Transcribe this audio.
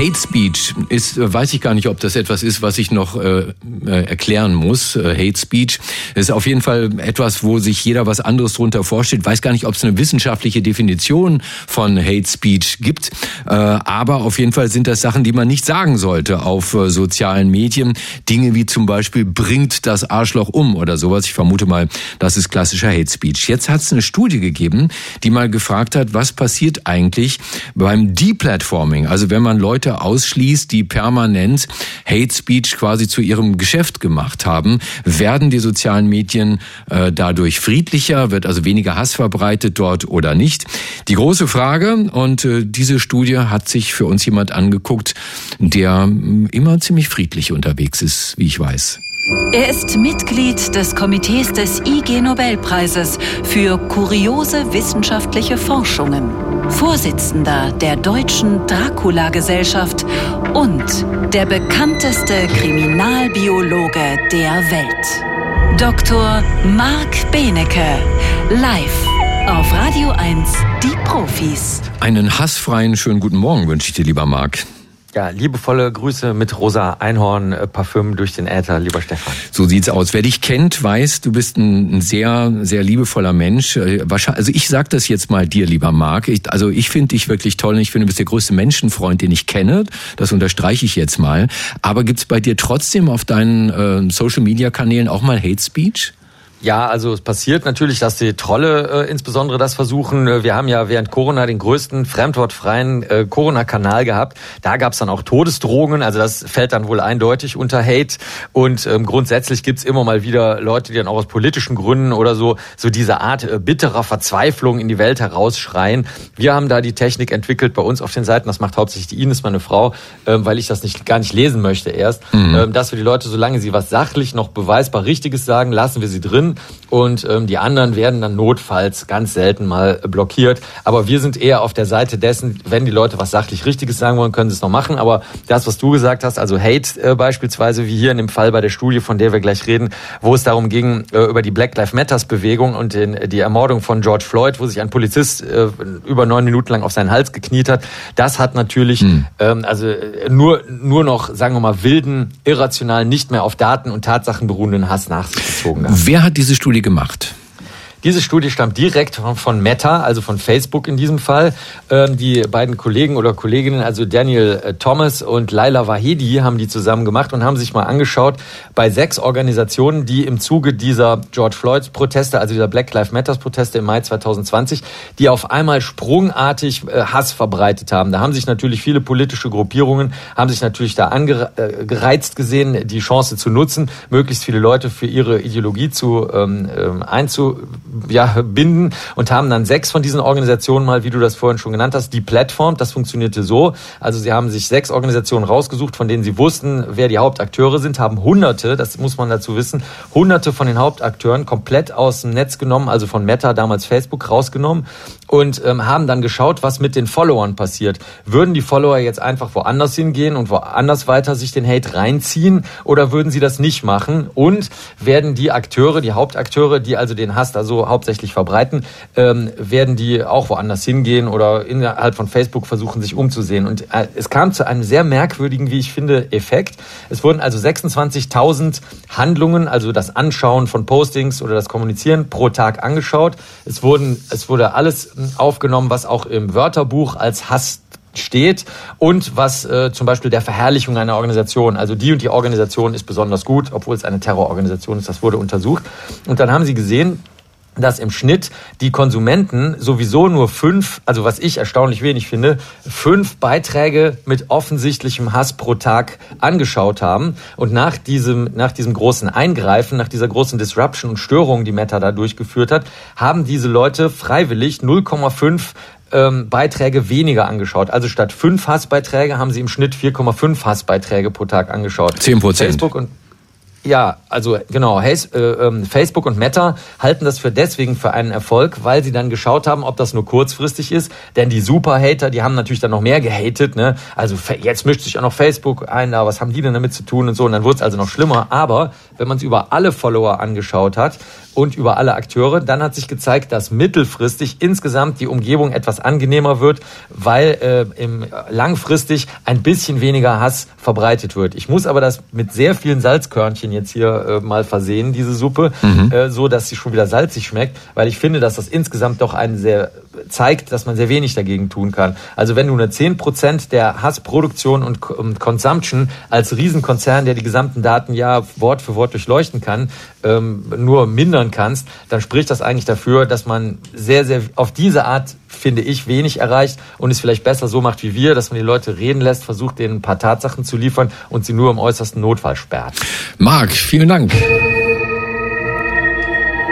Hate Speech ist, weiß ich gar nicht, ob das etwas ist, was ich noch äh, äh, erklären muss. Äh, Hate Speech ist auf jeden Fall etwas, wo sich jeder was anderes drunter vorstellt. Weiß gar nicht, ob es eine wissenschaftliche Definition von Hate Speech gibt. Äh, aber auf jeden Fall sind das Sachen, die man nicht sagen sollte auf äh, sozialen Medien. Dinge wie zum Beispiel bringt das Arschloch um oder sowas. Ich vermute mal, das ist klassischer Hate Speech. Jetzt hat es eine Studie gegeben, die mal gefragt hat, was passiert eigentlich beim Deplatforming? Also wenn man Leute Leute ausschließt, die permanent Hate Speech quasi zu ihrem Geschäft gemacht haben, werden die sozialen Medien äh, dadurch friedlicher, wird also weniger Hass verbreitet dort oder nicht. Die große Frage, und äh, diese Studie hat sich für uns jemand angeguckt, der äh, immer ziemlich friedlich unterwegs ist, wie ich weiß. Er ist Mitglied des Komitees des IG Nobelpreises für kuriose wissenschaftliche Forschungen, Vorsitzender der Deutschen Dracula-Gesellschaft und der bekannteste Kriminalbiologe der Welt. Dr. Marc Benecke, live auf Radio 1, die Profis. Einen hassfreien schönen guten Morgen wünsche ich dir, lieber Marc. Ja, liebevolle Grüße mit rosa Einhorn äh, Parfüm durch den Äther, lieber Stefan. So sieht's aus. Wer dich kennt, weiß, du bist ein, sehr, sehr liebevoller Mensch. Äh, also ich sag das jetzt mal dir, lieber Marc. Ich, also ich finde dich wirklich toll. Ich finde, du bist der größte Menschenfreund, den ich kenne. Das unterstreiche ich jetzt mal. Aber gibt's bei dir trotzdem auf deinen äh, Social-Media-Kanälen auch mal Hate Speech? Ja, also es passiert natürlich, dass die Trolle äh, insbesondere das versuchen. Äh, wir haben ja während Corona den größten fremdwortfreien äh, Corona-Kanal gehabt. Da gab es dann auch Todesdrohungen, also das fällt dann wohl eindeutig unter Hate. Und ähm, grundsätzlich gibt's immer mal wieder Leute, die dann auch aus politischen Gründen oder so so diese Art äh, bitterer Verzweiflung in die Welt herausschreien. Wir haben da die Technik entwickelt bei uns auf den Seiten, das macht hauptsächlich die Ines, meine Frau, ähm, weil ich das nicht gar nicht lesen möchte erst, mhm. ähm, dass wir die Leute, solange sie was sachlich noch beweisbar Richtiges sagen, lassen wir sie drin und ähm, die anderen werden dann notfalls ganz selten mal blockiert. Aber wir sind eher auf der Seite dessen, wenn die Leute was sachlich Richtiges sagen wollen, können sie es noch machen. Aber das, was du gesagt hast, also Hate äh, beispielsweise, wie hier in dem Fall bei der Studie, von der wir gleich reden, wo es darum ging, äh, über die Black Lives Matters Bewegung und den, die Ermordung von George Floyd, wo sich ein Polizist äh, über neun Minuten lang auf seinen Hals gekniet hat, das hat natürlich hm. ähm, also äh, nur, nur noch, sagen wir mal, wilden, irrationalen, nicht mehr auf Daten und Tatsachen beruhenden Hass nach sich gezogen. Gehabt. Wer hat diese Studie gemacht? Diese Studie stammt direkt von Meta, also von Facebook in diesem Fall. Ähm, die beiden Kollegen oder Kolleginnen, also Daniel äh, Thomas und Laila Wahedi, haben die zusammen gemacht und haben sich mal angeschaut bei sechs Organisationen, die im Zuge dieser George Floyds Proteste, also dieser Black Lives Matters Proteste im Mai 2020, die auf einmal sprungartig äh, Hass verbreitet haben. Da haben sich natürlich viele politische Gruppierungen, haben sich natürlich da angereizt gesehen, die Chance zu nutzen, möglichst viele Leute für ihre Ideologie zu ähm, ähm einzu ja, binden und haben dann sechs von diesen Organisationen mal, wie du das vorhin schon genannt hast, die Plattform. Das funktionierte so. Also sie haben sich sechs Organisationen rausgesucht, von denen sie wussten, wer die Hauptakteure sind, haben hunderte, das muss man dazu wissen, hunderte von den Hauptakteuren komplett aus dem Netz genommen, also von Meta, damals Facebook, rausgenommen und ähm, haben dann geschaut, was mit den Followern passiert. Würden die Follower jetzt einfach woanders hingehen und woanders weiter sich den Hate reinziehen oder würden sie das nicht machen? Und werden die Akteure, die Hauptakteure, die also den Hass da so hauptsächlich verbreiten, ähm, werden die auch woanders hingehen oder innerhalb von Facebook versuchen, sich umzusehen. Und äh, es kam zu einem sehr merkwürdigen, wie ich finde, Effekt. Es wurden also 26.000 Handlungen, also das Anschauen von Postings oder das Kommunizieren pro Tag angeschaut. Es wurden, es wurde alles aufgenommen, was auch im Wörterbuch als Hass steht und was äh, zum Beispiel der Verherrlichung einer Organisation, also die und die Organisation ist besonders gut, obwohl es eine Terrororganisation ist, das wurde untersucht. Und dann haben sie gesehen, dass im Schnitt die Konsumenten sowieso nur fünf, also was ich erstaunlich wenig finde, fünf Beiträge mit offensichtlichem Hass pro Tag angeschaut haben. Und nach diesem, nach diesem großen Eingreifen, nach dieser großen Disruption und Störung, die Meta da durchgeführt hat, haben diese Leute freiwillig 0,5 ähm, Beiträge weniger angeschaut. Also statt fünf Hassbeiträge haben sie im Schnitt 4,5 Hassbeiträge pro Tag angeschaut. Zehn Prozent. Facebook und Ja, also genau, äh, ähm, Facebook und Meta halten das für deswegen für einen Erfolg, weil sie dann geschaut haben, ob das nur kurzfristig ist. Denn die Superhater, die haben natürlich dann noch mehr gehatet. Ne? Also jetzt mischt sich auch noch Facebook ein, da was haben die denn damit zu tun und so. Und dann wurde es also noch schlimmer. Aber wenn man es über alle Follower angeschaut hat und über alle Akteure, dann hat sich gezeigt, dass mittelfristig insgesamt die Umgebung etwas angenehmer wird, weil äh, im, langfristig ein bisschen weniger Hass verbreitet wird. Ich muss aber das mit sehr vielen Salzkörnchen bisschen jetzt hier äh, mal versehen, diese Suppe, mhm. äh, so dass sie schon wieder salzig schmeckt, weil ich finde, dass das insgesamt doch einen sehr zeigt, dass man sehr wenig dagegen tun kann. Also wenn du eine 10% der Hassproduktion und Consumption als Riesenkonzern, der die gesamten Daten ja Wort für Wort durchleuchten kann, ähm, nur mindern kannst, dann spricht das eigentlich dafür, dass man sehr, sehr auf diese Art, finde ich, wenig erreicht und es vielleicht besser so macht wie wir, dass man die Leute reden lässt, versucht denen ein paar Tatsachen zu liefern und sie nur im äußersten Notfall sperrt. Marc, vielen Dank.